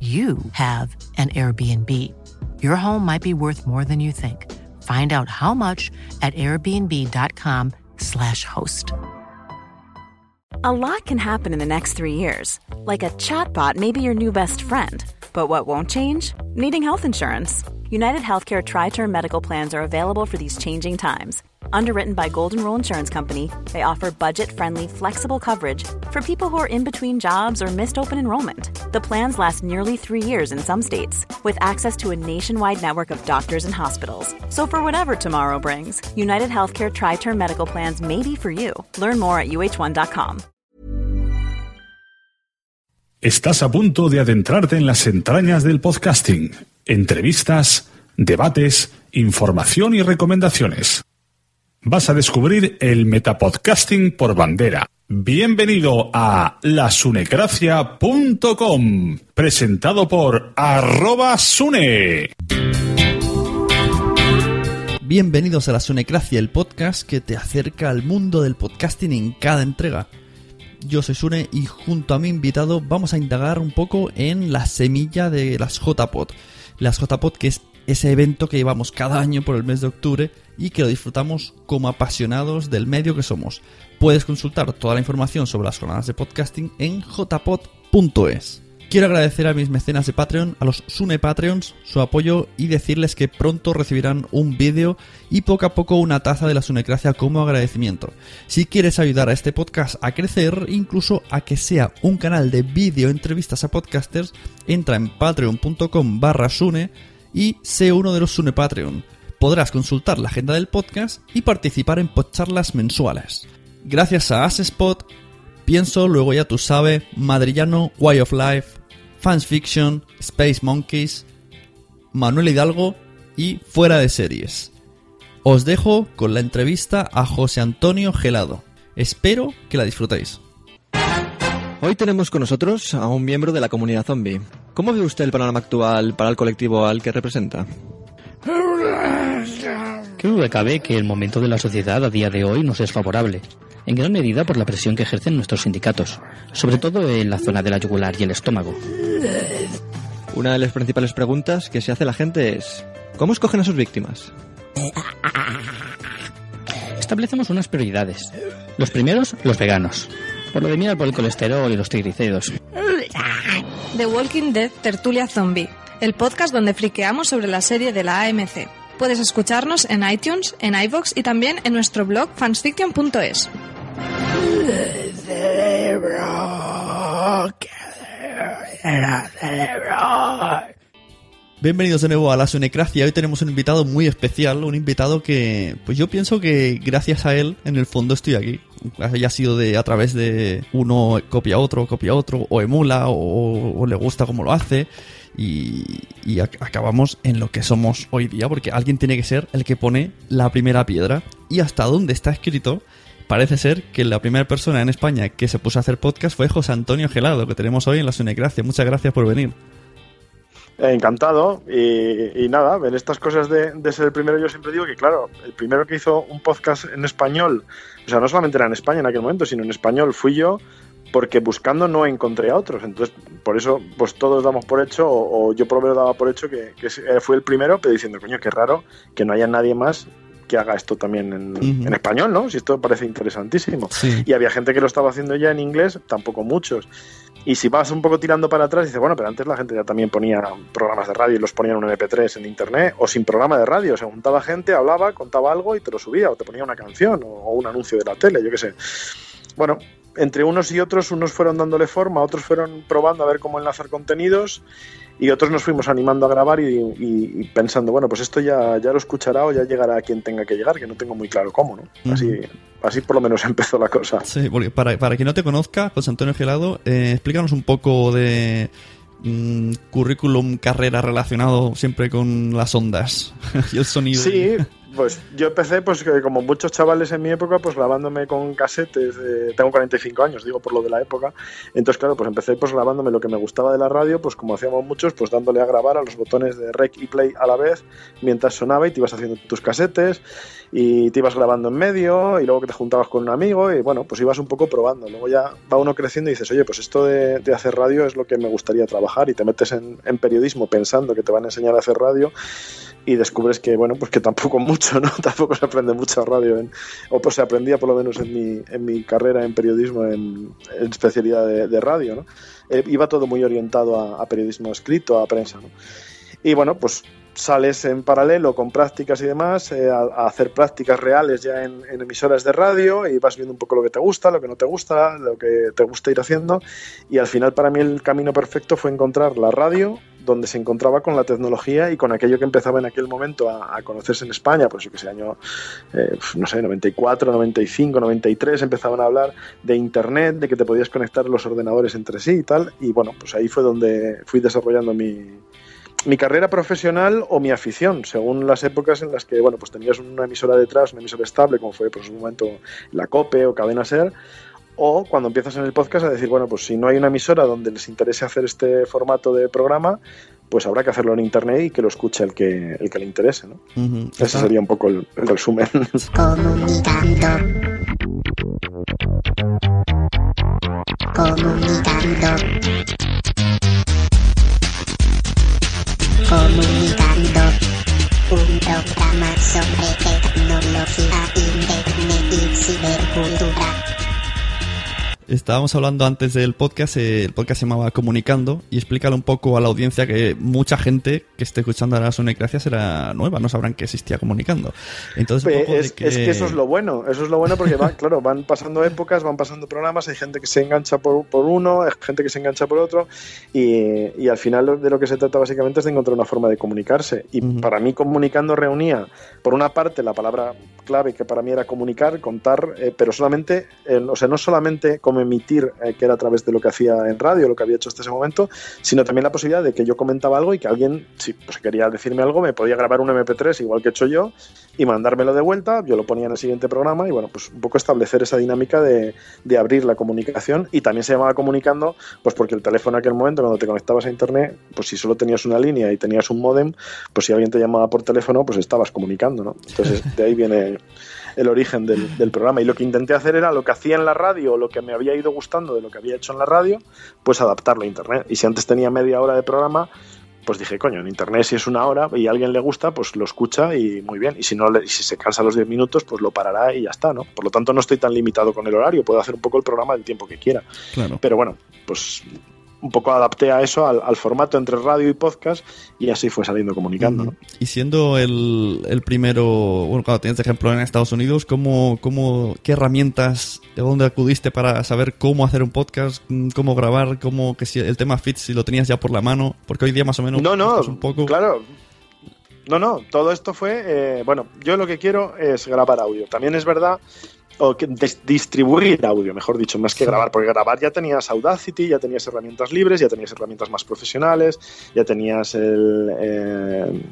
you have an Airbnb. Your home might be worth more than you think. Find out how much at airbnb.com/slash host. A lot can happen in the next three years. Like a chatbot may be your new best friend. But what won't change? Needing health insurance. United Healthcare Tri Term Medical Plans are available for these changing times. Underwritten by Golden Rule Insurance Company, they offer budget friendly, flexible coverage for people who are in between jobs or missed open enrollment. The plans last nearly three years in some states, with access to a nationwide network of doctors and hospitals. So, for whatever tomorrow brings, United Healthcare Tri Term Medical Plans may be for you. Learn more at uh1.com. Estás a punto de adentrarte en las entrañas del podcasting. Entrevistas, debates, información y recomendaciones. Vas a descubrir el metapodcasting por bandera. Bienvenido a lasunecracia.com, presentado por arroba sune. Bienvenidos a la Sunecracia, el podcast que te acerca al mundo del podcasting en cada entrega. Yo soy Sune y junto a mi invitado vamos a indagar un poco en la semilla de las JPod. Las JPod que es ese evento que llevamos cada año por el mes de octubre y que lo disfrutamos como apasionados del medio que somos. Puedes consultar toda la información sobre las jornadas de podcasting en jpod.es. Quiero agradecer a mis mecenas de Patreon, a los Sune Patreons, su apoyo y decirles que pronto recibirán un vídeo y poco a poco una taza de la Sunecracia como agradecimiento. Si quieres ayudar a este podcast a crecer, incluso a que sea un canal de vídeo entrevistas a podcasters, entra en patreon.com barra Sune y sé uno de los Sune Patreon. Podrás consultar la agenda del podcast y participar en podcharlas mensuales. Gracias a Asespot, Pienso, luego ya tú sabes, Madrillano, Way of Life, Fans Fiction, Space Monkeys, Manuel Hidalgo y Fuera de Series. Os dejo con la entrevista a José Antonio Gelado. Espero que la disfrutéis. Hoy tenemos con nosotros a un miembro de la comunidad zombie. ¿Cómo ve usted el panorama actual para el colectivo al que representa? ¿Qué duda cabe que el momento de la sociedad a día de hoy nos es favorable? En gran medida por la presión que ejercen nuestros sindicatos, sobre todo en la zona de la yugular y el estómago. Una de las principales preguntas que se hace la gente es ¿cómo escogen a sus víctimas? Establecemos unas prioridades. Los primeros, los veganos. Por lo de mirar por el colesterol y los triglicéridos. The Walking Dead Tertulia Zombie, el podcast donde friqueamos sobre la serie de la AMC. Puedes escucharnos en iTunes, en iVoox y también en nuestro blog fansfiction.es. Bienvenidos de nuevo a la Sunecracia. Hoy tenemos un invitado muy especial, un invitado que, pues yo pienso que gracias a él, en el fondo estoy aquí. Haya sido de a través de uno copia otro, copia otro, o emula, o, le gusta como lo hace. Y, y acabamos en lo que somos hoy día, porque alguien tiene que ser el que pone la primera piedra. Y hasta donde está escrito, parece ser que la primera persona en España que se puso a hacer podcast fue José Antonio Gelado, que tenemos hoy en la Sunecracia. Muchas gracias por venir. Encantado. Y, nada, en estas cosas de, ser el primero yo siempre digo que claro, el primero que hizo un podcast en español, o sea, no solamente era en España en aquel momento, sino en español fui yo porque buscando no encontré a otros, entonces por eso pues todos damos por hecho o, yo por lo menos daba por hecho que, fue el primero, pero diciendo, coño, qué raro que no haya nadie más que haga esto también en, español, ¿no? Si esto parece interesantísimo. Y había gente que lo estaba haciendo ya en inglés, tampoco muchos. Y si vas un poco tirando para atrás, dices, bueno, pero antes la gente ya también ponía programas de radio y los ponía en un MP3 en internet, o sin programa de radio. Se juntaba gente, hablaba, contaba algo y te lo subía, o te ponía una canción, o, un anuncio de la tele, yo qué sé. Bueno, entre unos y otros, unos fueron dándole forma, otros fueron probando a ver cómo enlazar contenidos y otros nos fuimos animando a grabar y, pensando, bueno, pues esto ya, ya lo escuchará o ya llegará a quien tenga que llegar, que no tengo muy claro cómo, ¿no? Así, así por lo menos empezó la cosa. Sí, porque para, para quien no te conozca, José Antonio Gelado, eh, explícanos un poco de mm, currículum, carrera relacionado siempre con las ondas y el sonido. Sí, pues yo empecé, pues como muchos chavales en mi época, pues grabándome con casetes. tengo 45 años, digo por lo de la época. Entonces, claro, pues empecé pues grabándome lo que me gustaba de la radio, pues como hacíamos muchos, pues dándole a grabar a los botones de rec y play a la vez mientras sonaba y te ibas haciendo tus casetes y te ibas grabando en medio y luego que te juntabas con un amigo y bueno, pues ibas un poco probando. Luego ya va uno creciendo y dices, oye, pues esto de, hacer radio es lo que me gustaría trabajar y te metes en, en periodismo pensando que te van a enseñar a hacer radio y descubres que, bueno, pues que tampoco mucho, ¿no? Tampoco se aprende mucho radio, o pues se aprendía por lo menos en mi, en mi carrera en periodismo en, especialidad de, radio, ¿no? Eh, iba todo muy orientado a, periodismo escrito, a prensa, ¿no? Y bueno, pues sales en paralelo con prácticas y demás, eh, a, hacer prácticas reales ya en, en, emisoras de radio y vas viendo un poco lo que te gusta, lo que no te gusta, lo que te gusta ir haciendo. Y al final para mí el camino perfecto fue encontrar la radio donde se encontraba con la tecnología y con aquello que empezaba en aquel momento a, conocerse en España, pues yo que sé, año, eh, no sé, 94, 95, 93, empezaban a hablar de Internet, de que te podías conectar los ordenadores entre sí y tal, y bueno, pues ahí fue donde fui desarrollando mi, mi carrera profesional o mi afición, según las épocas en las que, bueno, pues tenías una emisora detrás, una emisora estable, como fue por pues, un momento la COPE o Cadena SER, o cuando empiezas en el podcast a decir, bueno, pues si no hay una emisora donde les interese hacer este formato de programa, pues habrá que hacerlo en internet y que lo escuche el que, el que le interese, ¿no? Ese sería un poco el, resumen. Comunicando. Comunicando. Comunicando. Un programa sobre tecnología, internet y cibercultura. Estábamos hablando antes del podcast, eh, el podcast se llamaba Comunicando, y explícalo un poco a la audiencia que mucha gente que esté escuchando a la Gracias será nueva, no sabrán que existía Comunicando. Entonces, es, que... eso es lo bueno, eso es lo bueno porque va, claro, van pasando épocas, van pasando programas, hay gente que se engancha por, por uno, hay gente que se engancha por otro, y, y, al final de lo que se trata básicamente es de encontrar una forma de comunicarse. Y para mí Comunicando reunía, por una parte, la palabra clave que para mí era comunicar, contar, eh, pero solamente, o sea, no solamente emitir, eh, que era a través de lo que hacía en radio, lo que había hecho hasta ese momento, sino también la posibilidad de que yo comentaba algo y que alguien, si pues, quería decirme algo, me podía grabar un MP3 igual que he hecho yo y mandármelo de vuelta, yo lo ponía en el siguiente programa y bueno, pues un poco establecer esa dinámica de, de abrir la comunicación y también se llamaba comunicando, pues porque el teléfono en aquel momento cuando te conectabas a internet, pues si solo tenías una línea y tenías un modem, pues si alguien te llamaba por teléfono, pues estabas comunicando, ¿no? Entonces de ahí viene el origen del, programa. Y lo que intenté hacer era lo que hacía en la radio, o lo que me había ido gustando de lo que había hecho en la radio, pues adaptarlo a Internet. Y si antes tenía media hora de programa, pues dije, coño, en Internet si es una hora y a alguien le gusta, pues lo escucha y muy bien. Y si, no si se cansa los 10 minutos, pues lo parará y ya está, ¿no? Por lo tanto, no estoy tan limitado con el horario, puedo hacer un poco el programa del tiempo que quiera. Claro. Pero bueno, pues un poco adapté a eso, al, formato entre radio y podcast, y así fue saliendo comunicando. Y siendo el, el, primero, bueno, cuando tienes ejemplo en Estados Unidos, ¿cómo, cómo, ¿qué herramientas, de dónde acudiste para saber cómo hacer un podcast, cómo grabar, cómo que si el tema fit, si lo tenías ya por la mano? Porque hoy día más o menos... No, no, un poco... claro. No, no, todo esto fue, eh, bueno, yo lo que quiero es grabar audio. También es verdad o que distribuir audio, mejor dicho, más que grabar, porque grabar ya tenías Audacity, ya tenías herramientas libres, ya tenías herramientas más profesionales, ya tenías el... Eh,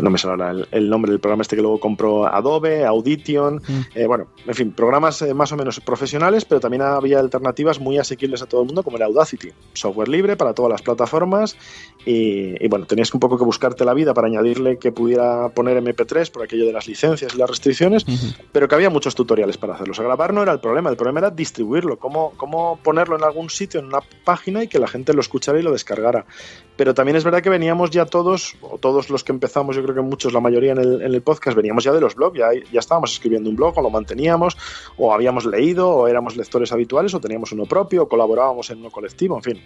no me sale el, nombre del programa este que luego compró Adobe, Audition, mm. eh, bueno, en fin, programas eh, más o menos profesionales, pero también había alternativas muy asequibles a todo el mundo como el Audacity, software libre para todas las plataformas y, bueno, tenías un poco que buscarte la vida para añadirle que pudiera poner MP3 por aquello de las licencias y las restricciones, pero que había muchos tutoriales para hacerlo. O sea, grabar no era el problema, el problema era distribuirlo, cómo, cómo ponerlo en algún sitio, en una página y que la gente lo escuchara y lo descargara. Pero también es verdad que veníamos ya todos, o todos los que empezamos, yo creo que muchos, la mayoría en el, en el podcast, veníamos ya de los blogs, ya, ya estábamos escribiendo un blog o lo manteníamos, o habíamos leído, o éramos lectores habituales, o teníamos uno propio, o colaborábamos en uno colectivo, en fin,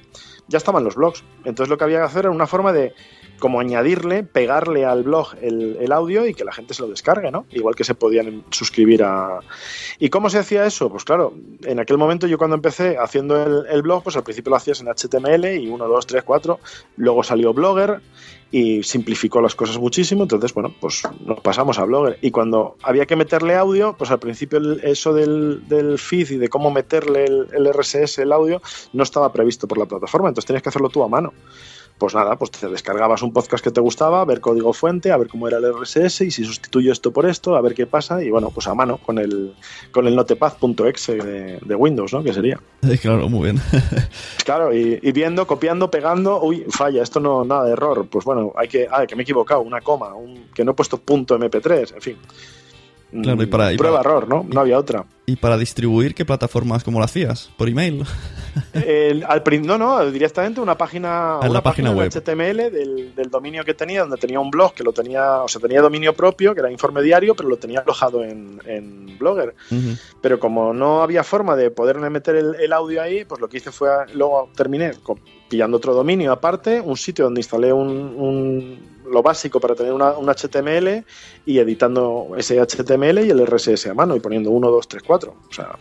ya estaban los blogs. Entonces lo que había que hacer era una forma de como añadirle, pegarle al blog el, audio y que la gente se lo descargue, ¿no? Igual que se podían suscribir a... ¿Y cómo se hacía eso? Pues claro, en aquel momento yo cuando empecé haciendo el, el blog, pues al principio lo hacías en HTML y 1, 2, 3, 4, luego salió Blogger y simplificó las cosas muchísimo, entonces bueno, pues nos pasamos a Blogger. Y cuando había que meterle audio, pues al principio eso del, del feed y de cómo meterle el, el RSS, el audio, no estaba previsto por la plataforma, entonces tenías que hacerlo tú a mano pues nada, pues te descargabas un podcast que te gustaba, a ver código fuente, a ver cómo era el RSS y si sustituyo esto por esto, a ver qué pasa y bueno, pues a mano con el con el notepad.exe de, de, Windows, ¿no? Que sería. claro, muy bien. claro, y, viendo, copiando, pegando, uy, falla, esto no, nada de error, pues bueno, hay que, ah, que me he equivocado, una coma, un, que no he puesto punto MP3, en fin. Claro, y para, Prueba error, ¿no? No había otra. ¿Y para distribuir qué plataformas, cómo lo hacías? ¿Por email? al, no, no, directamente una página, una página, web HTML del, dominio que tenía, donde tenía un blog que lo tenía, o sea, tenía dominio propio, que era informe diario, pero lo tenía alojado en, Blogger. Pero como no había forma de poderle meter el, audio ahí, pues lo que hice fue, luego terminé pillando otro dominio aparte, un sitio donde instalé un lo básico para tener una, un HTML y editando ese HTML y el RSS a mano y poniendo 1, 2, 3, 4. O sea,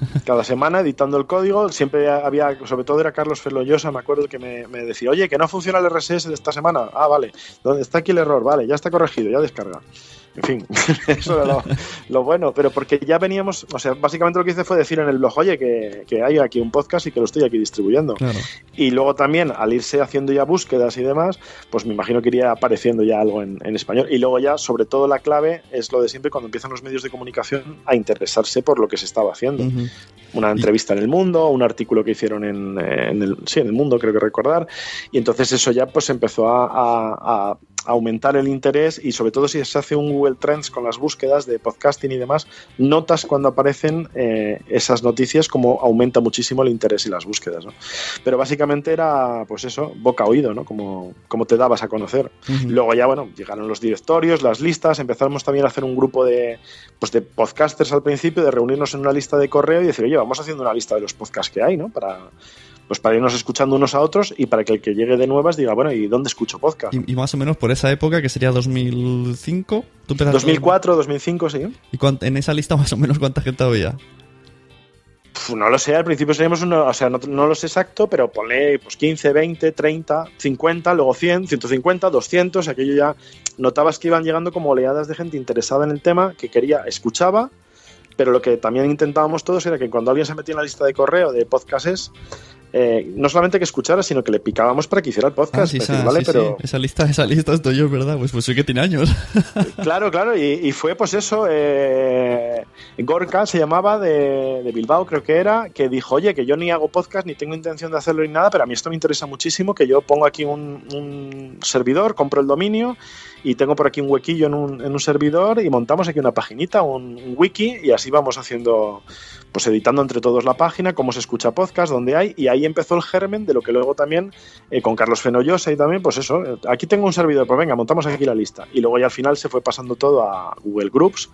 cada semana editando el código. Siempre había, sobre todo era Carlos Feloyosa, me acuerdo que me, me, decía, oye, que no funciona el RSS de esta semana. Ah, vale. ¿Dónde está aquí el error? Vale, ya está corregido, ya descarga. En fin, eso era lo, bueno, pero porque ya veníamos, o sea, básicamente lo que hice fue decir en el blog, oye, que, que hay aquí un podcast y que lo estoy aquí distribuyendo. Y luego también, al irse haciendo ya búsquedas y demás, pues me imagino que iría apareciendo ya algo en, español. Y luego ya, sobre todo, la clave es lo de siempre cuando empiezan los medios de comunicación a interesarse por lo que se estaba haciendo. Una entrevista en El Mundo, un artículo que hicieron en, el, sí, en El Mundo, creo que recordar. Y entonces eso ya pues empezó a aumentar el interés y sobre todo si se hace un Google Trends con las búsquedas de podcasting y demás, notas cuando aparecen eh, esas noticias como aumenta muchísimo el interés y las búsquedas. ¿no? Pero básicamente era pues eso, boca oído, ¿no? como, como te dabas a conocer. Luego ya, bueno, llegaron los directorios, las listas, empezamos también a hacer un grupo de, pues de podcasters al principio, de reunirnos en una lista de correo y decir, oye, vamos haciendo una lista de los podcasts que hay, ¿no? Para, pues para irnos escuchando unos a otros y para que el que llegue de nuevas diga, bueno, ¿y dónde escucho podcast? Y, más o menos por esa época, que sería 2005. ¿Tú 2004, 2005, sí. ¿Y en esa lista más o menos cuánta gente había? no lo sé, al principio seríamos uno, o sea, no, lo sé exacto, pero ponle pues 15, 20, 30, 50, luego 100, 150, 200, aquello ya notabas que iban llegando como oleadas de gente interesada en el tema, que quería, escuchaba, pero lo que también intentábamos todos era que cuando alguien se metía en la lista de correo de podcasts eh, no solamente que escuchara, sino que le picábamos para que hiciera el podcast. Ah, esa, ¿vale? Pero... esa lista, esa lista estoy yo, ¿verdad? Pues, pues sí que tiene años. claro, claro, y, fue pues eso, eh, Gorka se llamaba de, Bilbao, creo que era, que dijo, oye, que yo ni hago podcast, ni tengo intención de hacerlo ni nada, pero a mí esto me interesa muchísimo, que yo pongo aquí un, servidor, compro el dominio y tengo por aquí un huequillo en un, en un servidor y montamos aquí una paginita, un wiki, y así vamos haciendo pues editando entre todos la página, cómo se escucha podcast, dónde hay, y ahí empezó el germen de lo que luego también, eh, con Carlos Fenollosa y también, pues eso, eh, aquí tengo un servidor, pues venga, montamos aquí la lista. Y luego ya al final se fue pasando todo a Google Groups,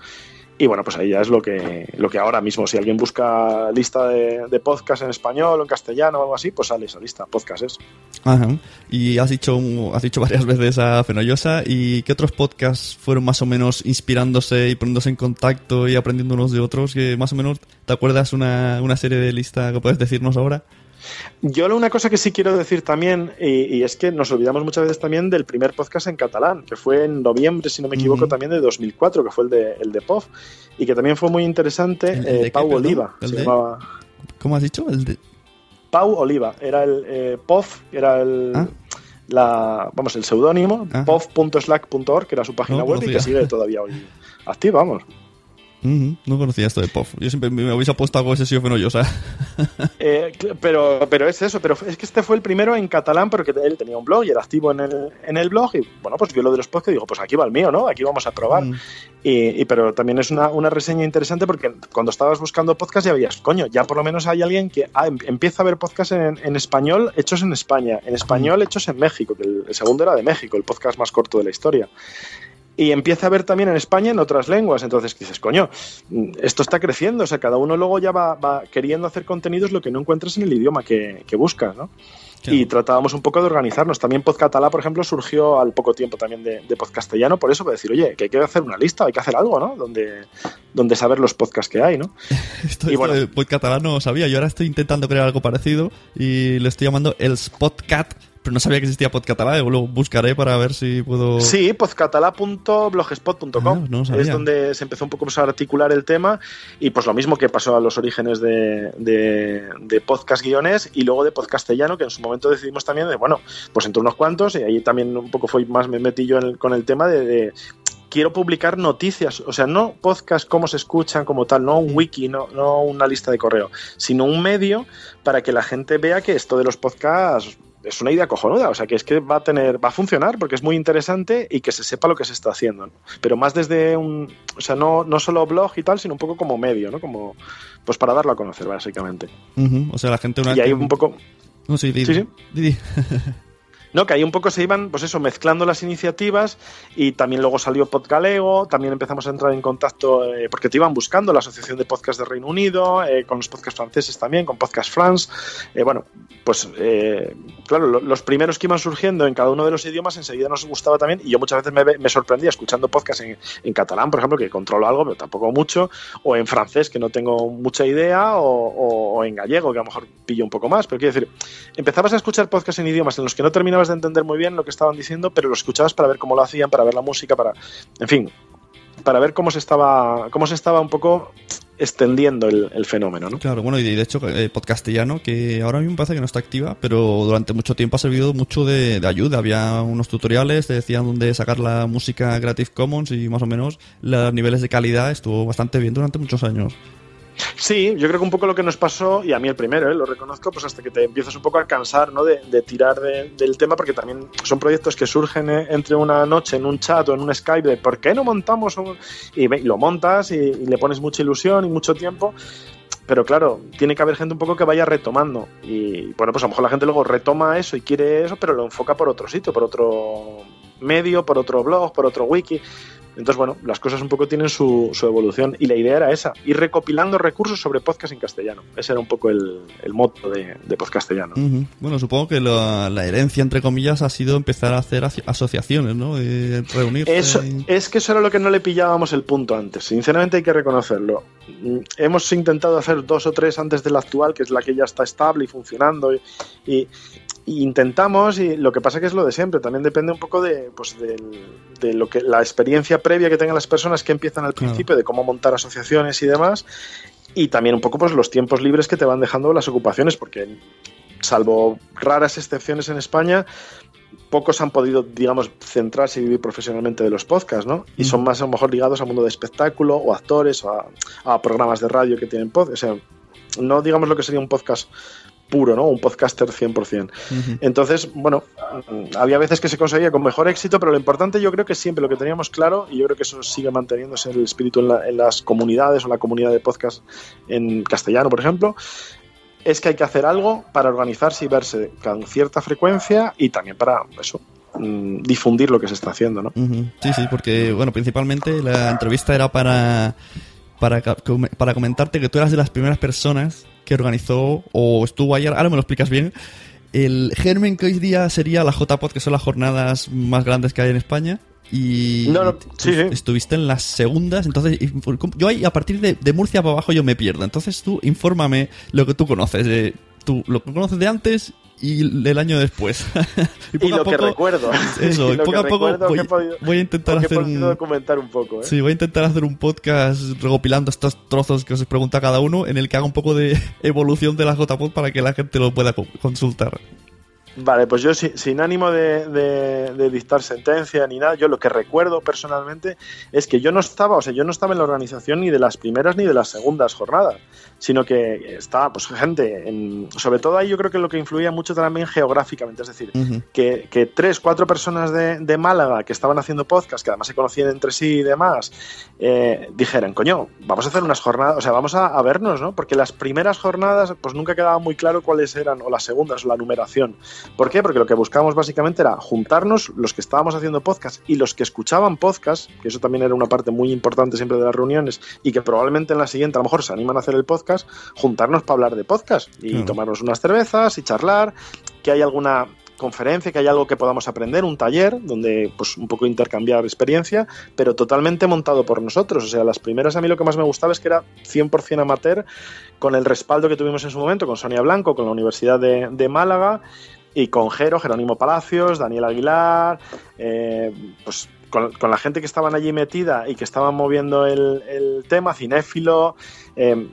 Y bueno, pues ahí ya es lo que, lo que ahora mismo, si alguien busca lista de, de podcast en español o en castellano o algo así, pues sale esa lista, podcast es. Ajá. Y has dicho, has dicho varias veces a Fenollosa. ¿Y qué otros podcasts fueron más o menos inspirándose y poniéndose en contacto y aprendiendo unos de otros? Que más o menos, ¿te acuerdas una, una serie de lista que puedes decirnos ahora? Yo una cosa que sí quiero decir también, y, y, es que nos olvidamos muchas veces también del primer podcast en catalán, que fue en noviembre, si no me equivoco, Ujú. también de 2004, que fue el de, el de POF, y que también fue muy interesante. ¿El- el de eh, Pau? Oliva, ¿El se de? llamaba. ¿Cómo has dicho? El de... Pau Oliva, era el eh, POF, era el. Ah. La, vamos, el seudónimo, Ajá. pof.slack.org, que era su página No web y que sigue todavía hoy activa, vamos. No conocía esto de POF. Yo siempre me habéis apuesto algo ese Fenollosa. Eh, cl- pero, pero es eso, pero es que este fue el primero en catalán porque él tenía un blog y era activo en el, en el blog y bueno, pues vio lo de los podcasts y dijo, pues aquí va el mío, ¿no? Aquí vamos a probar. Mm. Y, y- pero también es una, una reseña interesante porque cuando estabas buscando podcast ya veías, coño, ya por lo menos hay alguien que ah, em- empieza a ver podcast en, en español hechos en España, en español hechos en México, que el, el segundo era de México, el podcast más corto de la historia. Y empieza a ver también en España en otras lenguas. Entonces dices, coño, esto está creciendo. O sea, cada uno luego ya va, va queriendo hacer contenidos lo que no encuentras en el idioma que, que buscas, ¿no? Claro. Y tratábamos un poco de organizarnos. También Podcatalá, por ejemplo, surgió al poco tiempo también de, de Podcastellano, por eso, para decir, oye, que hay que hacer una lista, hay que hacer algo, ¿no? Donde, donde saber los podcasts que hay, ¿no? Esto, Y bueno. no sabía. Yo ahora estoy intentando crear algo parecido y le estoy llamando el Spotcat, pero no sabía que existía pod catalán. Lo buscaré para ver si puedo. Sí, podcatalá.blogspot.com Ah, no es donde se empezó un poco a articular el tema y pues lo mismo que pasó a los orígenes de, de, de podcast guiones y luego de podcastellano que en su momento decidimos también de bueno pues entre unos cuantos y ahí también un poco fue más me metí yo en el- con el tema de, de quiero publicar noticias, o sea, no podcast cómo se escuchan como tal, no un wiki, no, no una lista de correo, sino un medio para que la gente vea que esto de los podcasts es una idea cojonuda, o sea, que es que va a tener, va a funcionar porque es muy interesante y que se sepa lo que se está haciendo, ¿no? pero más desde un, o sea, no, no solo blog y tal, sino un poco como medio, ¿no? Como, pues para darlo a conocer, básicamente. O sea, la gente una Y que- un poco, No, sí, di, Sí, sí. di, di. No, que ahí un poco se iban, pues eso, mezclando las iniciativas y también luego salió Podgalego, también empezamos a entrar en contacto, eh, porque te iban buscando la Asociación de Podcast de Reino Unido, eh, con los podcasts franceses también, con Podcast France. Eh, bueno, pues claro, lo- los primeros que iban surgiendo en cada uno de los idiomas enseguida nos gustaba también y yo muchas veces me, sorprendía escuchando podcasts en, catalán, por ejemplo, que controlo algo, pero tampoco mucho, o en francés, que no tengo mucha idea, o en gallego, que a lo mejor pillo un poco más, pero quiero decir, empezabas a escuchar podcasts en idiomas en los que no terminabas de entender muy bien lo que estaban diciendo, pero lo escuchabas para ver cómo lo hacían, para ver la música, para, en fin, para ver cómo se estaba, cómo se estaba un poco extendiendo el, fenómeno, ¿no? Claro, bueno, y de hecho, eh, Podcastellano, que ahora mismo parece que no está activa, pero durante mucho tiempo ha servido mucho de, de ayuda. Había unos tutoriales, te decían dónde sacar la música Creative Commons y más o menos los niveles de calidad estuvo bastante bien durante muchos años. Sí, yo creo que un poco lo que nos pasó, y a mí el primero, ¿eh? lo reconozco, pues hasta que te empiezas un poco a cansar ¿no? de, de tirar de- del tema, porque también son proyectos que surgen eh, entre una noche en un chat o en un Skype de ¿por qué no montamos? un-?" Y, ve- y lo montas y, y le pones mucha ilusión y mucho tiempo. Pero claro, tiene que haber gente un poco que vaya retomando. Y bueno, pues a lo mejor la gente luego retoma eso y quiere eso, pero lo enfoca por otro sitio, por otro medio, por otro blog, por otro wiki. Entonces, bueno, las cosas un poco tienen su, su evolución y la idea era esa, ir recopilando recursos sobre podcast en castellano. Ese era un poco el, el moto de, de podcastellano. Ujú. Bueno, supongo que la, la herencia, entre comillas, ha sido empezar a hacer aso- asociaciones, ¿no? Eh, reunirse. Eso, y- es que eso era lo que no le pillábamos el punto antes. Sinceramente hay que reconocerlo. Mm, Hemos intentado hacer dos o tres antes de la actual, que es la que ya está estable y funcionando. Y intentamos, y lo que pasa que es lo de siempre. También depende un poco de, pues, del- de lo que la experiencia previa que tengan las personas que empiezan al principio, de cómo montar asociaciones y demás. Y también un poco pues los tiempos libres que te van dejando las ocupaciones, porque salvo raras excepciones en España, pocos han podido, digamos, centrarse y vivir profesionalmente de los podcasts, ¿no? Y son más a lo mejor ligados al mundo de espectáculo o actores o a, a programas de radio que tienen podcast. O sea, no digamos lo que sería un podcast puro, ¿no? Un podcaster 100%. Ujú. Entonces, bueno, mm, había veces que se conseguía con mejor éxito, pero lo importante yo creo que siempre lo que teníamos claro, y yo creo que eso sigue manteniéndose el espíritu en, la- en las comunidades o la comunidad de podcast en castellano, por ejemplo, es que hay que hacer algo para organizarse y verse con cierta frecuencia y también para eso, mm, difundir lo que se está haciendo, ¿no? Ujú. Sí, sí, porque, bueno, principalmente la entrevista era para para, para comentarte que tú eras de las primeras personas que organizó o estuvo ayer, ahora me lo explicas bien, el germen que hoy día sería la JPod, que son las jornadas más grandes que hay en España. Y No, no, sí, sí. estuviste en las segundas, entonces yo ahí a partir de, de Murcia para abajo yo me pierdo. Entonces tú infórmame lo que tú conoces, eh, tú lo que conoces de antes y el año después. Y poco a lo que poco- recuerdo. Eso, Y y poco que a poco voy, que podido- voy a intentar que hacer un, documentar un poco, ¿eh? Sí, voy a intentar hacer un podcast recopilando estos trozos que os pregunta cada uno, en el que haga un poco de evolución de la JPod para que la gente lo pueda co- consultar. Vale, pues yo si- sin ánimo de, de- de dictar sentencia ni nada, yo lo que recuerdo personalmente es que yo no estaba, o sea, yo no estaba en la organización ni de las primeras ni de las segundas jornadas, sino que estaba, pues, gente, en- sobre todo ahí yo creo que lo que influía mucho también geográficamente, es decir, que, que tres, cuatro personas de, de Málaga que estaban haciendo podcast, que además se conocían entre sí y demás, eh, dijeran, coño, vamos a hacer unas jornadas, o sea, vamos a, a vernos, ¿no? Porque las primeras jornadas, pues nunca quedaba muy claro cuáles eran, o las segundas, o la numeración. ¿Por qué? Porque lo que buscábamos básicamente era juntarnos los que estábamos haciendo podcast y los que escuchaban podcast, que eso también era una parte muy importante siempre de las reuniones, y que probablemente en la siguiente a lo mejor se animan a hacer el podcast, juntarnos para hablar de podcast y Claro. tomarnos unas cervezas y charlar, que hay alguna conferencia, que hay algo que podamos aprender, un taller donde pues un poco intercambiar experiencia, pero totalmente montado por nosotros. O sea, las primeras a mí lo que más me gustaba es que era 100% amateur, con el respaldo que tuvimos en su momento con Sonia Blanco, con la Universidad de, de Málaga y con Jero, Jerónimo Palacios, Daniel Aguilar, eh, pues con, con la gente que estaban allí metida y que estaban moviendo el, el tema, cinéfilo. eh,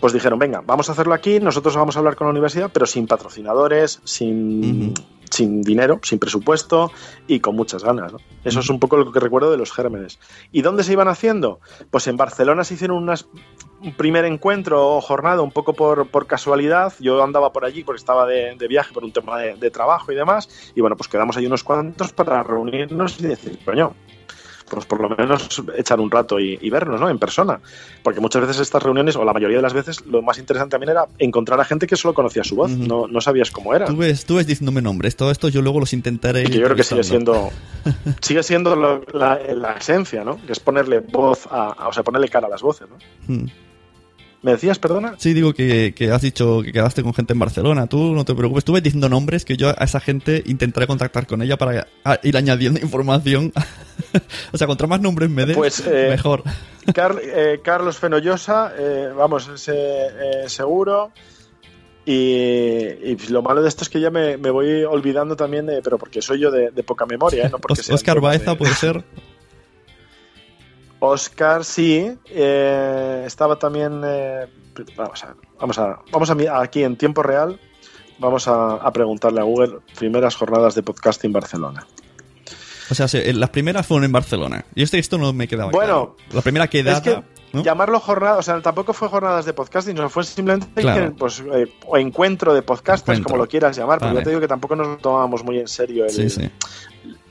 pues dijeron, venga, vamos a hacerlo aquí, nosotros vamos a hablar con la universidad, pero sin patrocinadores, sin, sin dinero, sin presupuesto y con muchas ganas. ¿no? Eso es un poco lo que recuerdo de los gérmenes. ¿Y dónde se iban haciendo? Pues en Barcelona se hicieron unas, un primer encuentro o jornada un poco por, por casualidad. Yo andaba por allí porque estaba de, de viaje por un tema de, de trabajo y demás. Y bueno, pues quedamos ahí unos cuantos para reunirnos y decir, coño, pues por lo menos echar un rato y, y vernos, ¿no? En persona. Porque muchas veces estas reuniones, o la mayoría de las veces, lo más interesante también era encontrar a gente que solo conocía su voz, no, no sabías cómo era. Tú ves, tú ves diciéndome nombres, todo esto yo luego los intentaré. Y que yo creo que sigue siendo sigue siendo lo- la, la esencia, ¿no? Que es ponerle voz a, a- o sea, ponerle cara a las voces, ¿no? Hmm. ¿Me decías, perdona? Sí, digo que, que has dicho que quedaste con gente en Barcelona. Tú no te preocupes. Tú ves diciendo nombres que yo a esa gente intentaré contactar con ella para a- ir añadiendo información. o sea, contra más nombres me des, Pues, eh, mejor. Car- eh, Carlos Fenollosa, eh, vamos, ese eh, seguro. Y, y lo malo de esto es que ya me, me voy olvidando también, de, pero porque soy yo de, de poca memoria, ¿eh? No porque Os- sean Oscar Baeza de- puede ser. Oscar, sí. eh, estaba también. eh, vamos a, vamos a, vamos a aquí en tiempo real. Vamos a, a preguntarle a Google primeras jornadas de podcasting Barcelona. O sea, se- las primeras fueron en Barcelona. Y este esto no me quedaba Bueno, claro. La primera quedada. es que ¿no? llamarlo jornada, o sea, tampoco fue jornadas de podcasting, no fue simplemente Claro. que, pues, eh, o encuentro de podcasters, Encuentro. como lo quieras llamar, porque Vale. yo te digo que tampoco nos tomábamos muy en serio el- Sí, sí.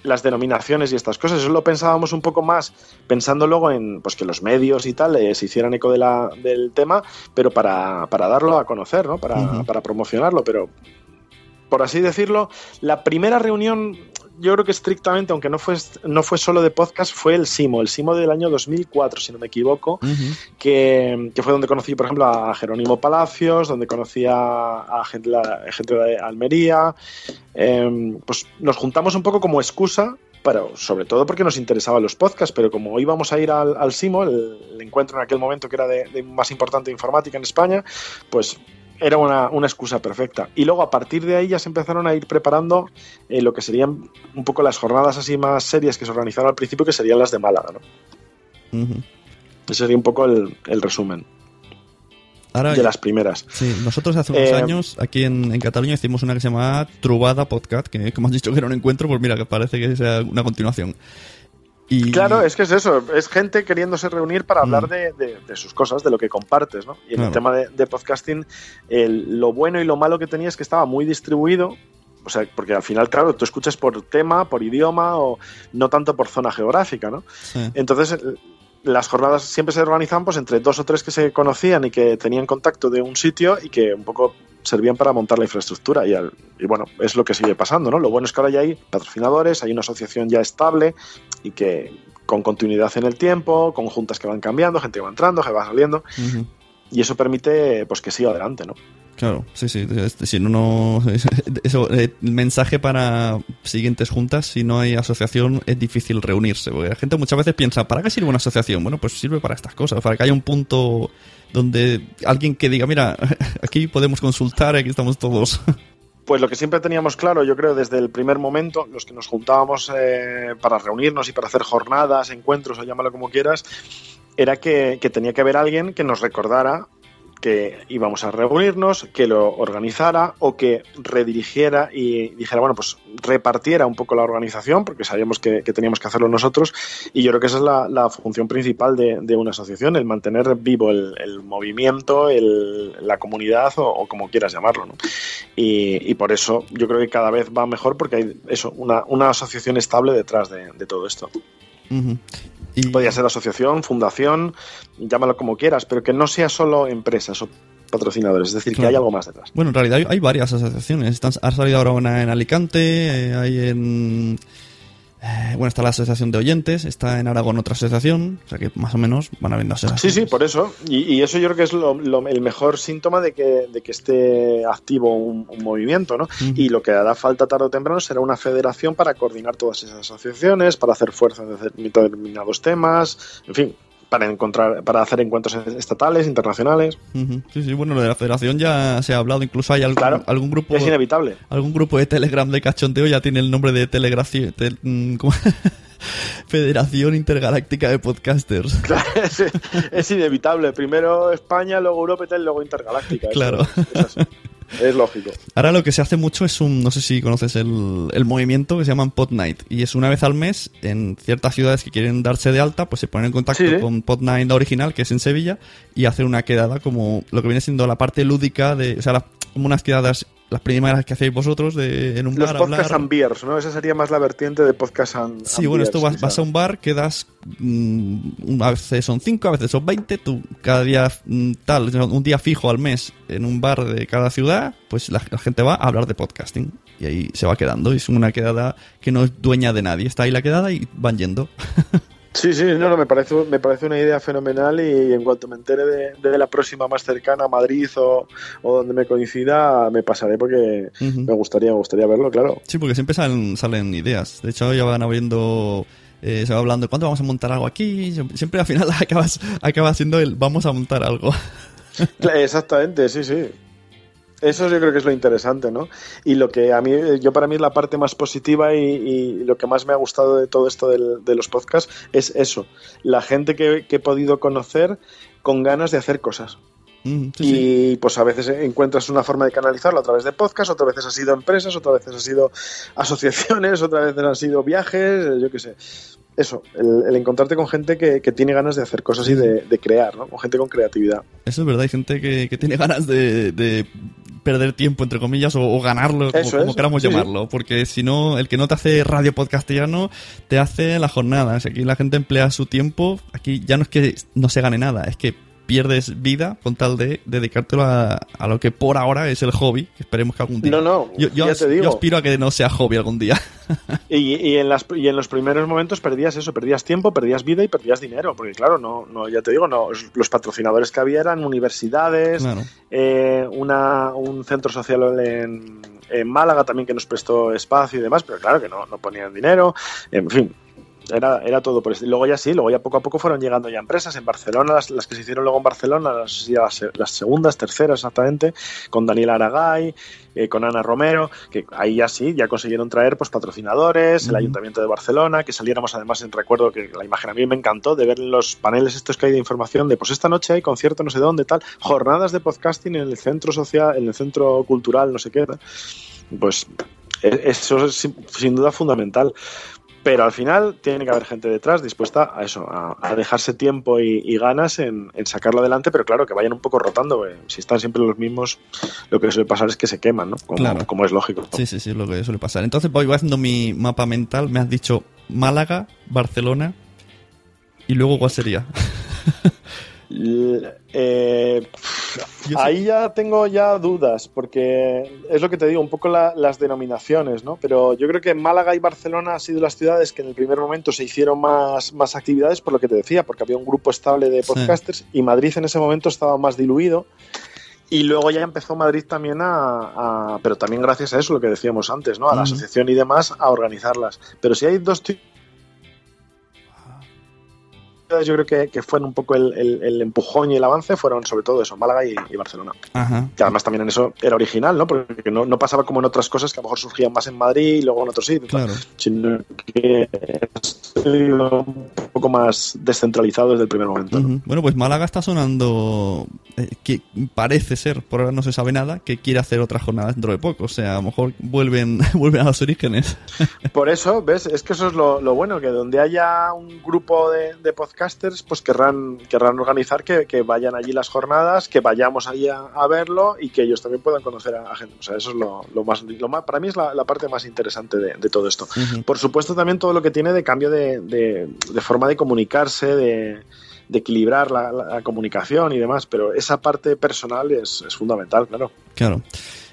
Las denominaciones y estas cosas. Eso lo pensábamos un poco más pensando luego en pues que los medios y tal eh, se hicieran eco de la, del tema, pero para, para darlo a conocer, ¿no? Para, para promocionarlo, pero por así decirlo, la primera reunión, yo creo que estrictamente, aunque no fue, no fue solo de podcast, fue el SIMO, el SIMO del año 2004, si no me equivoco, que, que fue donde conocí, por ejemplo, a Jerónimo Palacios, donde conocí a, a gente, la- gente de Almería. Eh, pues nos juntamos un poco como excusa, pero sobre todo porque nos interesaban los podcasts, pero como íbamos a ir al, al SIMO, el, el encuentro en aquel momento que era de, de más importante informática en España, pues era una, una excusa perfecta. Y luego a partir de ahí ya se empezaron a ir preparando eh, lo que serían un poco las jornadas así más serias que se organizaron al principio, que serían las de Málaga. ¿no? Ese sería un poco el, el resumen Ahora, de las primeras. sí, nosotros hace unos Eh, años aquí en, en Cataluña hicimos una que se llamaba Trubada Podcast, que como has dicho que era un encuentro, pues mira, que parece que sea una continuación. Y, Claro, es que es eso, es gente queriéndose reunir para hablar Mm. de, de- de sus cosas, de lo que compartes, ¿no? Y en el tema de, de podcasting, el- lo bueno y lo malo que tenía es que estaba muy distribuido, o sea, porque al final, claro, tú escuchas por tema, por idioma o no tanto por zona geográfica, ¿no? sí. Entonces, las jornadas siempre se organizaban pues entre dos o tres que se conocían y que tenían contacto de un sitio y que un poco servían para montar la infraestructura y, al- y bueno, es lo que sigue pasando, ¿no? Lo bueno es que ahora ya hay patrocinadores, hay una asociación ya estable y que con continuidad en el tiempo, con juntas que van cambiando, gente que va entrando, que va saliendo. Y eso permite pues que siga adelante, ¿no? Claro, sí, sí. Si no, no eso, el mensaje para siguientes juntas, si no hay asociación, es difícil reunirse. Porque la gente muchas veces piensa, ¿para qué sirve una asociación? Bueno, pues sirve para estas cosas, para que haya un punto donde alguien que diga, mira, aquí podemos consultar, aquí estamos todos. Pues lo que siempre teníamos claro, yo creo, desde el primer momento, los que nos juntábamos eh, para reunirnos y para hacer jornadas, encuentros o llámalo como quieras, era que, que tenía que haber alguien que nos recordara que íbamos a reunirnos, que lo organizara o que redirigiera y dijera, bueno, pues repartiera un poco la organización, porque sabíamos que, teníamos que hacerlo nosotros. Y yo creo que esa es la, función principal de, una asociación, el mantener vivo el, movimiento, la comunidad o, como quieras llamarlo. ¿no? Y, por eso yo creo que cada vez va mejor porque hay eso, una, asociación estable detrás de, todo esto. Podría ser asociación, fundación, llámalo como quieras, pero que no sea solo empresas o patrocinadores, es decir, que hay algo más detrás. Bueno, en realidad hay, varias asociaciones. Están, ha salido ahora una en Alicante, eh, hay en eh, bueno, está la Asociación de Oyentes, está en Aragón otra asociación, o sea que más o menos van habiendo asociaciones. Sí, sí, por eso. Y, eso yo creo que es el mejor síntoma de que, de que esté activo un, movimiento, ¿no? Y lo que hará falta tarde o temprano será una federación para coordinar todas esas asociaciones, para hacer fuerza en determinados temas, en fin, para encontrar para hacer encuentros estatales, internacionales. Sí, sí, bueno, lo de la federación ya se ha hablado, incluso hay algún, algún grupo es inevitable. Algún grupo de Telegram de cachondeo ya tiene el nombre de Telegración mm, Federación Intergaláctica de Podcasters. Claro, es, inevitable. Primero España, luego Europa y luego Intergaláctica. Claro. Es lógico. Ahora lo que se hace mucho es un, no sé si conoces el, el movimiento que se llama Pod Night. Y es una vez al mes en ciertas ciudades que quieren darse de alta, pues se ponen en contacto con Pod Night original, que es en Sevilla, y hacen una quedada como lo que viene siendo la parte lúdica de, o sea, como unas quedadas las primeras que hacéis vosotros de, en un bar. Los podcast and beers, ¿no? Esa sería más la vertiente de podcast and Sí, bueno, esto vas, a un bar, quedas. Mm, a veces son 5, a veces son 20. Tú cada día, mm, tal, un día fijo al mes en un bar de cada ciudad, pues la, gente va a hablar de podcasting. Y ahí se va quedando. Y es una quedada que no es dueña de nadie. Está ahí la quedada y van yendo. Sí, sí, no, no, me parece, me parece una idea fenomenal y en cuanto me entere de, la próxima más cercana, Madrid o, donde me coincida, me pasaré porque me gustaría, me gustaría verlo, claro. Sí, porque siempre salen, salen ideas. De hecho, ya van abriendo eh, se va hablando, ¿cuándo vamos a montar algo aquí? Siempre al final acabas, acaba siendo el vamos a montar algo. Exactamente, sí, sí. Eso yo creo que es lo interesante, ¿no? Y lo que a mí, yo para mí es la parte más positiva y, lo que más me ha gustado de todo esto de los podcasts es eso, la gente que, he podido conocer con ganas de hacer cosas. Mm, y pues a veces encuentras una forma de canalizarlo a través de podcast, otras veces ha sido empresas, otras veces ha sido asociaciones, otras veces han sido viajes, yo qué sé eso, el, encontrarte con gente que, tiene ganas de hacer cosas y de, crear, ¿no? Con gente con creatividad. Eso es verdad, hay gente que, tiene ganas de, perder tiempo, entre comillas, o, ganarlo, como, queramos llamarlo. Porque si no, el que no te hace radio podcastiano, te hace las jornadas. Aquí la gente emplea su tiempo, aquí ya no es que no se gane nada, es que pierdes vida con tal de dedicártelo a, lo que por ahora es el hobby, que esperemos que algún día. No, no, yo, yo, aspiro a que no sea hobby algún día. y, en las, y en los primeros momentos perdías eso, perdías tiempo, perdías vida y perdías dinero, porque claro, no, no ya te digo, no, los patrocinadores que había eran universidades, eh, una, un centro social en, en Málaga también que nos prestó espacio y demás, pero claro que no, no ponían dinero, en fin, era, era todo por eso. Luego ya sí, luego ya poco a poco fueron llegando ya empresas. En Barcelona, las, las que se hicieron luego en Barcelona, las, las, segundas, terceras exactamente, con Daniel Aragay, eh, con Ana Romero, que ahí ya sí, ya consiguieron traer pues patrocinadores, el Ayuntamiento de Barcelona, que saliéramos además en recuerdo que la imagen a mí me encantó de ver los paneles estos que hay de información de pues esta noche hay concierto no sé dónde, tal, jornadas de podcasting en el centro social, en el centro cultural, no sé qué, pues e, eso es sin duda fundamental. Pero al final tiene que haber gente detrás dispuesta a eso, a, dejarse tiempo y, ganas en, sacarlo adelante, pero claro, que vayan un poco rotando. Si están siempre los mismos, lo que suele pasar es que se queman, ¿no? Como, como es lógico. Sí, sí, sí, lo que suele pasar. Entonces voy haciendo mi mapa mental. Me has dicho Málaga, Barcelona, y luego ¿cuál sería? eh, Ahí ya tengo ya dudas, porque es lo que te digo, un poco las denominaciones, ¿no? Pero yo creo que Málaga y Barcelona han sido las ciudades que en el primer momento se hicieron más, más actividades, por lo que te decía, porque había un grupo estable de podcasters y Madrid en ese momento estaba más diluido. Y luego ya empezó Madrid también a, pero también gracias a eso, lo que decíamos antes, ¿no? A la asociación y demás, a organizarlas. Pero si hay dos yo creo que, que fueron un poco el, el, empujón y el avance fueron sobre todo eso, Málaga y, Barcelona. Que además también en eso era original, ¿no? Porque no, no, pasaba como en otras cosas que a lo mejor surgían más en Madrid y luego en otros sitios, claro. sino que un poco más descentralizado desde el primer momento. Bueno, pues Málaga está sonando eh, que parece ser, por ahora no se sabe nada, que quiere hacer otra jornada dentro de poco. O sea, a lo mejor vuelven, vuelven a los orígenes. por eso, ¿ves? Es que eso es lo, lo bueno, que donde haya un grupo de, de podcasters, pues querrán, querrán organizar que, que, vayan allí las jornadas, que vayamos allí a, verlo y que ellos también puedan conocer a, gente. O sea, eso es lo, lo, más, lo más, para mí es la, la parte más interesante de, de todo esto. Por supuesto, también todo lo que tiene de cambio de, de forma de comunicarse, de, equilibrar la, comunicación y demás, pero esa parte personal es, es fundamental, claro. Claro.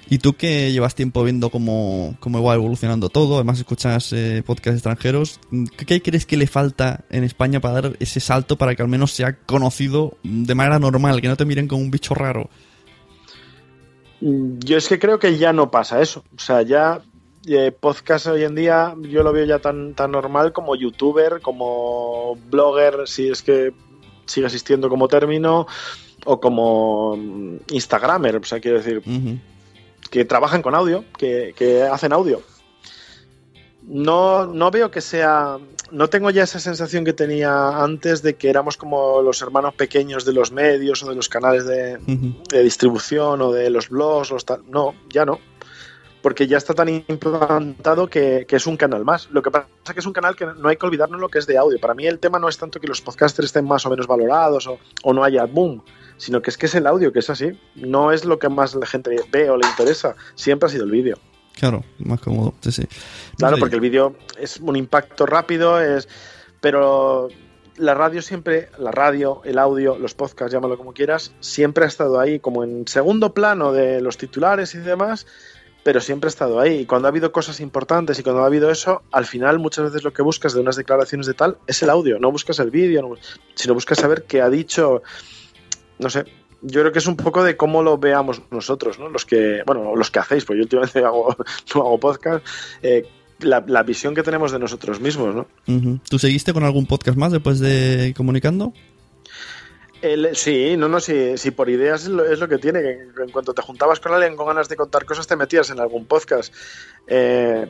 Y tú que llevas tiempo viendo cómo, cómo va evolucionando todo, además escuchas eh, podcasts extranjeros, ¿qué crees que le falta en España para dar ese salto para que al menos sea conocido de manera normal, que no te miren como un bicho raro? Mm, yo es que creo que ya no pasa eso. O sea, ya eh, podcast hoy en día yo lo veo ya tan, tan normal como youtuber, como blogger, si es que sigue existiendo como término, o como mm, instagramer, o sea, quiero decir que trabajan con audio, que, hacen audio. No, no veo que sea. No tengo ya esa sensación que tenía antes de que éramos como los hermanos pequeños de los medios o de los canales de, distribución o de los blogs. Los no, ya no. Porque ya está tan implantado que, es un canal más. Lo que pasa es que es un canal que no hay que olvidarnos lo que es de audio. Para mí el tema no es tanto que los podcasters estén más o menos valorados o, o no haya boom sino que es que es el audio, que es así. No es lo que más la gente ve o le interesa. Siempre ha sido el vídeo. Claro, más cómodo, sí, sí. claro, porque el vídeo es un impacto rápido, es pero la radio siempre, la radio, el audio, los podcasts, llámalo como quieras, siempre ha estado ahí como en segundo plano de los titulares y demás, pero siempre ha estado ahí. Y cuando ha habido cosas importantes y cuando ha habido eso, al final muchas veces lo que buscas de unas declaraciones de tal es el audio, no buscas el vídeo, sino buscas saber qué ha dicho no sé, yo creo que es un poco de cómo lo veamos nosotros, ¿no? Los que, bueno, los que hacéis, pues yo últimamente hago, no hago podcast, eh, la, visión que tenemos de nosotros mismos, ¿no? ¿Tú seguiste con algún podcast más después de Comunicando? sí, no, no, sí, sí, por ideas es lo, que tiene, que en cuanto te juntabas con alguien con ganas de contar cosas te metías en algún podcast. Eh,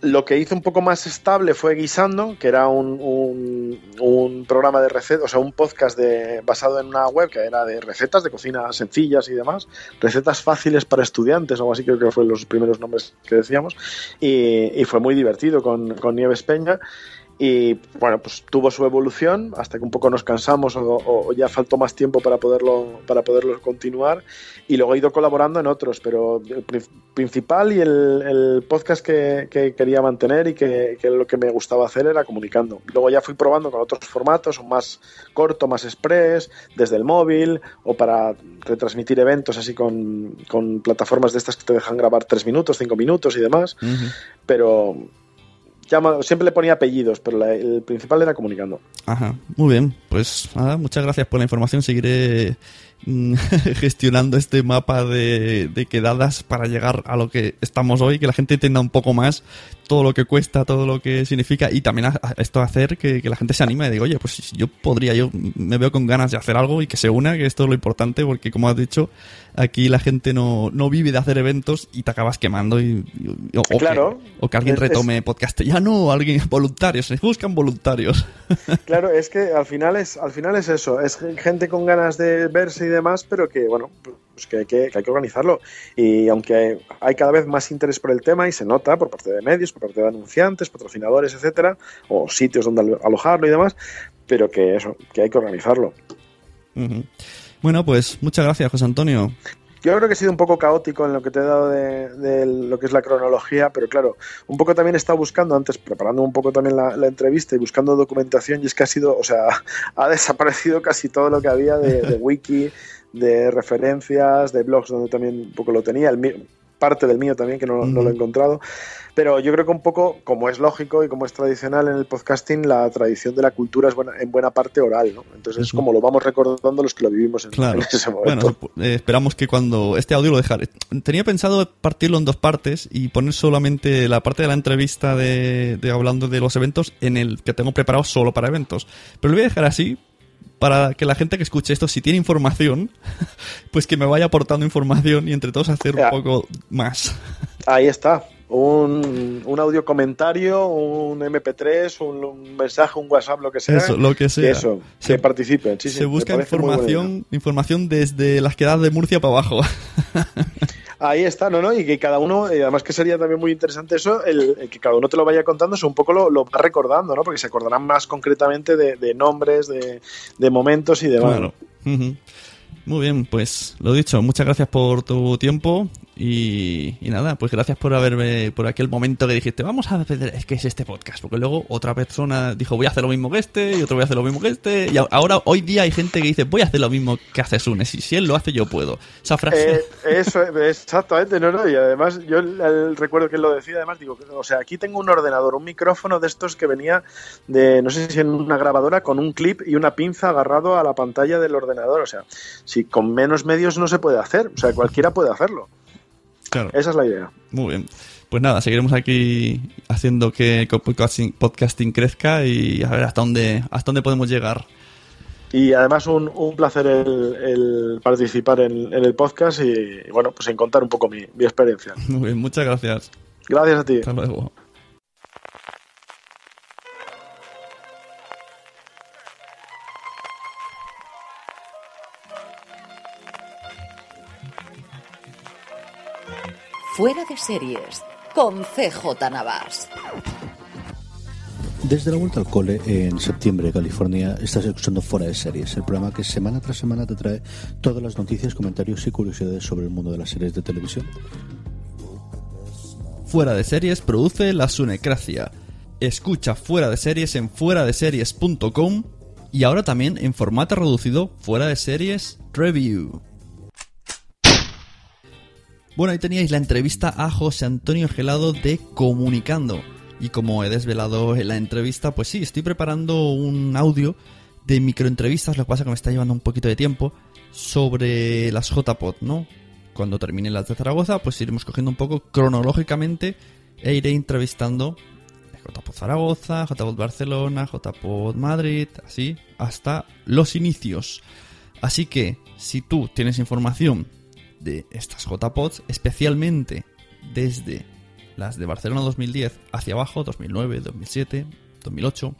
lo que hizo un poco más estable fue Guisando, que era un, un, programa de recetas, o sea, un podcast de, basado en una web que era de recetas de cocina sencillas y demás, recetas fáciles para estudiantes, o algo así creo que fue los primeros nombres que decíamos, y, fue muy divertido con, con Nieves Peña y bueno, pues tuvo su evolución hasta que un poco nos cansamos o, ya faltó más tiempo para poderlo, para poderlo continuar. Y luego he ido colaborando en otros, pero el principal y el, podcast que, quería mantener y que, lo que me gustaba hacer era comunicando. Luego ya fui probando con otros formatos, más corto, más express, desde el móvil o para retransmitir eventos así con, plataformas de estas que te dejan grabar tres minutos, cinco minutos y demás, pero siempre le ponía apellidos, pero el principal era comunicando. Ajá, muy bien. Pues nada, muchas gracias por la información. Seguiré mm, gestionando este mapa de, de, quedadas para llegar a lo que estamos hoy, que la gente entienda un poco más todo lo que cuesta, todo lo que significa y también esto hacer que, la gente se anime y diga, oye, pues yo podría, yo me veo con ganas de hacer algo y que se una, que esto es lo importante, porque como has dicho, aquí la gente no, no vive de hacer eventos y te acabas quemando y, o, claro, que, o que alguien retome podcast ya no, alguien voluntarios, se buscan voluntarios. Claro, es que al final es, al final es eso, es gente con ganas de verse y demás, pero que bueno, pues que hay que, que hay que organizarlo. Y aunque hay cada vez más interés por el tema y se nota por parte de medios, por parte de anunciantes, patrocinadores, etcétera, o sitios donde alojarlo y demás, pero que eso, que hay que organizarlo. Bueno, pues muchas gracias, José Antonio. yo creo que he sido un poco caótico en lo que te he dado de, lo que es la cronología, pero claro, un poco también he estado buscando antes, preparando un poco también la, entrevista y buscando documentación, y es que ha sido, o sea, ha desaparecido casi todo lo que había de, wiki, de referencias, de blogs donde también un poco lo tenía, el, parte del mío también, que no, no lo he encontrado. Pero yo creo que un poco, como es lógico y como es tradicional en el podcasting, la tradición de la cultura es buena, en buena parte oral, ¿no? Entonces es como lo vamos recordando los que lo vivimos en, ese momento. Bueno, eh, esperamos que cuando este audio lo dejaré. Tenía pensado partirlo en dos partes y poner solamente la parte de la entrevista de, hablando de los eventos en el que tengo preparado solo para eventos. Pero lo voy a dejar así para que la gente que escuche esto, si tiene información, pues que me vaya aportando información y entre todos hacer un poco más. Ahí está un, un audio comentario, un MP3, un, mensaje, un WhatsApp, lo que sea. Eso, lo que sea. Eso, se, participen. se busca información, información desde las quedadas de Murcia para abajo. Ahí está, ¿no? ¿no? Y que cada uno, y además que sería también muy interesante eso, el, que cada uno te lo vaya contando, es un poco lo, va recordando, ¿no? Porque se acordarán más concretamente de, nombres, de, momentos y demás. Muy bien, pues lo dicho, muchas gracias por tu tiempo y, nada, pues gracias por haberme, por aquel momento que dijiste, vamos a hacer, es que es este podcast, porque luego otra persona dijo, voy a hacer lo mismo que este, y otro voy a hacer lo mismo que este, y ahora, hoy día hay gente que dice, voy a hacer lo mismo que hace Sunes, y si él lo hace, yo puedo. Esa frase. Eh, eso, exactamente, no, no, y además, yo recuerdo que él lo decía, además, digo, o sea, aquí tengo un ordenador, un micrófono de estos que venía de, no sé si en una grabadora, con un clip y una pinza agarrado a la pantalla del ordenador, o sea, si con menos medios no se puede hacer, o sea, cualquiera puede hacerlo. Esa es la idea. Muy bien. Pues nada, seguiremos aquí haciendo que podcasting, podcasting crezca y a ver hasta dónde, hasta dónde podemos llegar. Y además un, un placer el, participar en, el podcast y, bueno, pues en contar un poco mi, mi experiencia. Muy bien, muchas gracias. Gracias a ti. Hasta luego. Fuera de series con CJ Navas. Desde la vuelta al cole en septiembre, California, estás escuchando Fuera de Series, el programa que semana tras semana te trae todas las noticias, comentarios y curiosidades sobre el mundo de las series de televisión. Fuera de Series produce La Sunecracia. Escucha Fuera de Series en fueradeseries.com y ahora también en formato reducido Fuera de Series Review. Bueno, ahí teníais la entrevista a José Antonio Gelado de Comunicando. Y como he desvelado en la entrevista, pues sí, estoy preparando un audio de microentrevistas, lo que pasa que me está llevando un poquito de tiempo, sobre las JPod, ¿no? Cuando termine las de Zaragoza, pues iremos cogiendo un poco cronológicamente e iré entrevistando JPod Zaragoza, JPod Barcelona, JPod Madrid, así, hasta los inicios. Así que, si tú tienes información de estas JPODs, especialmente desde las de Barcelona 2010 hacia abajo, 2009, 2007, 2008,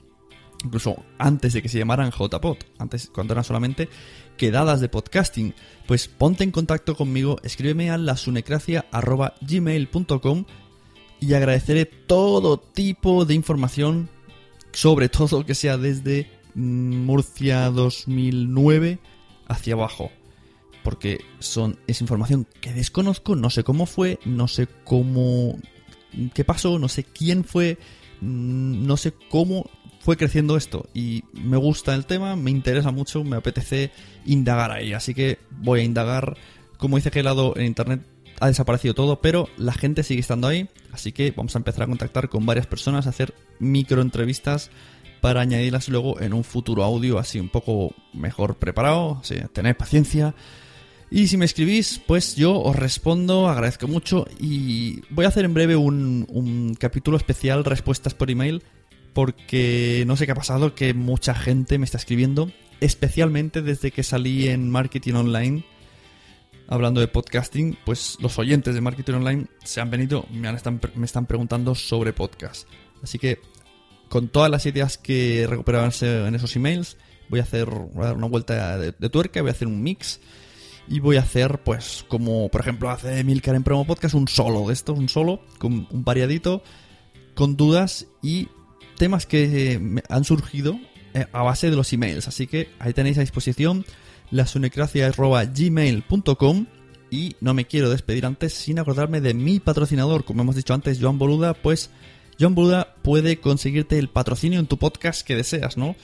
incluso antes de que se llamaran JPod, antes cuando eran solamente quedadas de podcasting, pues ponte en contacto conmigo, escríbeme a lasunecracia.gmail.com y agradeceré todo tipo de información, sobre todo que sea desde Murcia 2009 hacia abajo porque son es información que desconozco, no sé cómo fue, no sé cómo qué pasó, no sé quién fue, mm, no sé cómo fue creciendo esto. Y me gusta el tema, me interesa mucho, me apetece indagar ahí, así que voy a indagar, como dice que lado en internet ha desaparecido todo, pero la gente sigue estando ahí, así que vamos a empezar a contactar con varias personas, a hacer microentrevistas para añadirlas luego en un futuro audio así un poco mejor preparado, así, tener paciencia y si me escribís, pues yo os respondo, agradezco mucho y voy a hacer en breve un, capítulo especial respuestas por email porque no sé qué ha pasado, que mucha gente me está escribiendo, especialmente desde que salí en Marketing Online hablando de podcasting, pues los oyentes de Marketing Online se han venido, me, están, me están preguntando sobre podcast. Así que con todas las ideas que recuperaban en esos emails, voy a hacer dar una vuelta de, de tuerca, voy a hacer un mix y voy a hacer, pues, como por ejemplo hace Milcar en Promo Podcast, un solo de estos, un solo, con un variadito, con dudas y temas que han surgido eh, a base de los emails. Así que ahí tenéis a disposición la sunecracia.gmail.com Y no me quiero despedir antes sin acordarme de mi patrocinador, como hemos dicho antes, Joan Boluda, pues Joan Boluda puede conseguirte el patrocinio en tu podcast que deseas, ¿no?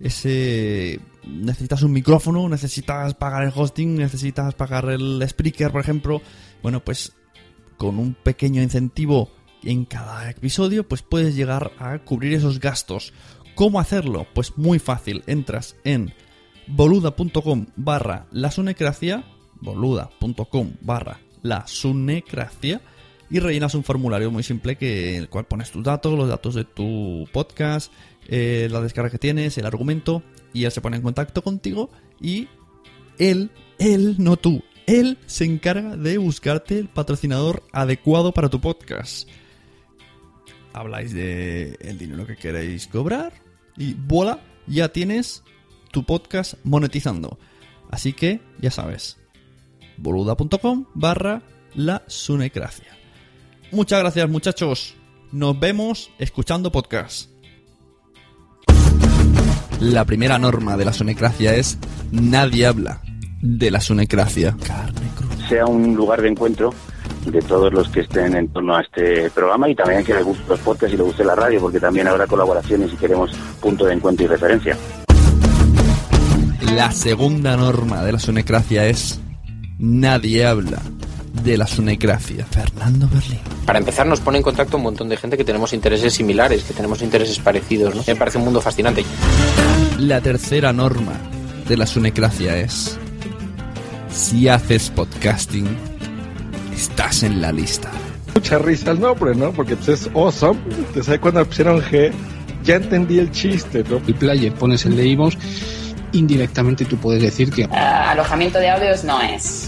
Ese necesitas un micrófono, necesitas pagar el hosting, necesitas pagar el speaker, por ejemplo. Bueno, pues con un pequeño incentivo en cada episodio, pues puedes llegar a cubrir esos gastos. ¿Cómo hacerlo? Pues muy fácil. Entras en boluda.com barra la sunecracia, boluda.com barra la y rellenas un formulario muy simple que el cual pones tus datos, los datos de tu podcast, eh, la descarga que tienes, el argumento y él se pone en contacto contigo y él, él, no tú, él se encarga de buscarte el patrocinador adecuado para tu podcast. Habláis de el dinero que queréis cobrar y voilà, ya tienes tu podcast monetizando. Así que ya sabes, boluda.com barra la sunecracia. Muchas gracias muchachos. Nos vemos escuchando podcast. La primera norma de la sunecracia es nadie habla de la sunecracia. sea un lugar de encuentro de todos los que estén en torno a este programa y también que les guste los podcasts y les guste la radio, porque también habrá colaboraciones y queremos punto de encuentro y referencia. La segunda norma de la sunecracia es nadie habla de la sunecracia. Fernando Berlín. Para empezar, nos pone en contacto un montón de gente que tenemos intereses similares, que tenemos intereses parecidos. ¿no? Me parece un mundo fascinante. La tercera norma de la sunecracia es si haces podcasting, estás en la lista. Mucha risa el nombre, ¿no? Porque pues, es awesome. Te sabes cuando pusieron G, ya entendí el chiste, ¿no? El player pones el de iVoox, indirectamente tú puedes decir que... Uh, alojamiento de audios no es.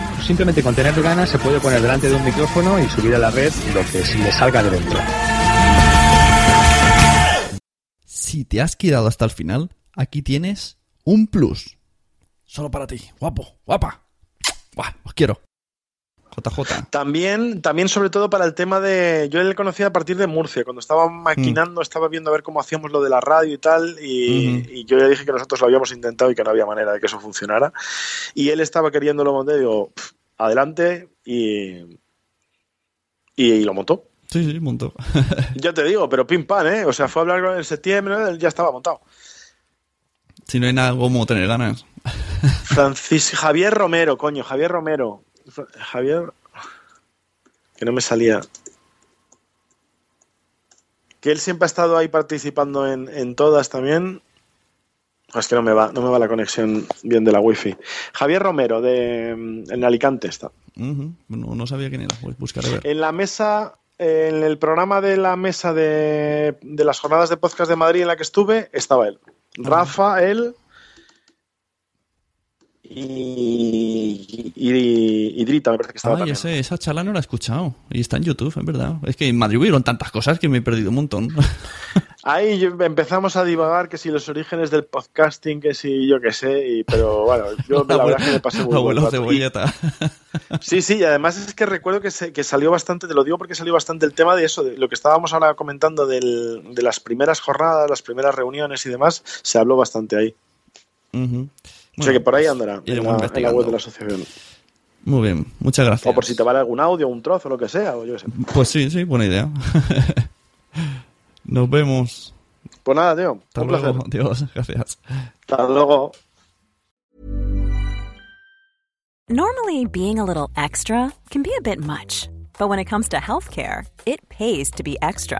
simplemente con tener ganas se puede poner delante de un micrófono y subir a la red lo que le salga de dentro. Si te has quedado hasta el final, aquí tienes un plus. Solo para ti. Guapo, guapa. Buah, os quiero. JJ. También, también sobre todo para el tema de. Yo le conocí a partir de Murcia, cuando estaba maquinando, estaba viendo a ver cómo hacíamos lo de la radio y tal, y, yo le dije que nosotros lo habíamos intentado y que no había manera de que eso funcionara. Y él estaba queriéndolo montar, y digo, "Pff, adelante, y, y, lo montó. Sí, sí, montó. Ya te digo, pero pim pam, ¿eh? O sea, fue a hablar con él en septiembre, él ya estaba montado. si no hay nada como tener ganas. Francis Javier Romero, coño, Javier Romero. Javier. Que no me salía. Que él siempre ha estado ahí participando en, en todas también. Ah, Es que no me va, no me va la conexión bien de la wifi. Javier Romero, de mm, en Alicante está. No, no sabía quién era. Pues buscaré ver. En la mesa, en el programa de la mesa de, de las jornadas de podcast de Madrid en la que estuve, estaba él. Rafa, él y, y, y Drita, me parece que estaba Ah, también. sé, esa charla no la he escuchado. Y está en YouTube, es verdad. Es que en Madrid hubieron tantas cosas que me he perdido un montón. Ahí empezamos a divagar que si los orígenes del podcasting, que si yo qué sé, y, pero bueno, yo la verdad es que me pasé muy Abuelo cebolleta. Sí, sí, y además es que recuerdo que, se- que salió bastante, te lo digo porque salió bastante el tema de eso, de lo que estábamos ahora comentando del- de las primeras jornadas, las primeras reuniones y demás, se habló bastante ahí. Ujú. o sea que por ahí andará, en la, en la web de la asociación. Muy bien, muchas gracias. O por si te vale algún audio, un trozo, lo que sea, o yo qué sé. Pues sí, sí, buena idea. Nos vemos. Pues nada, tío, Hasta un luego. placer. Adiós, gracias. Hasta luego. Normally, being a little extra can be a bit much, but when it comes to healthcare, it pays to be extra.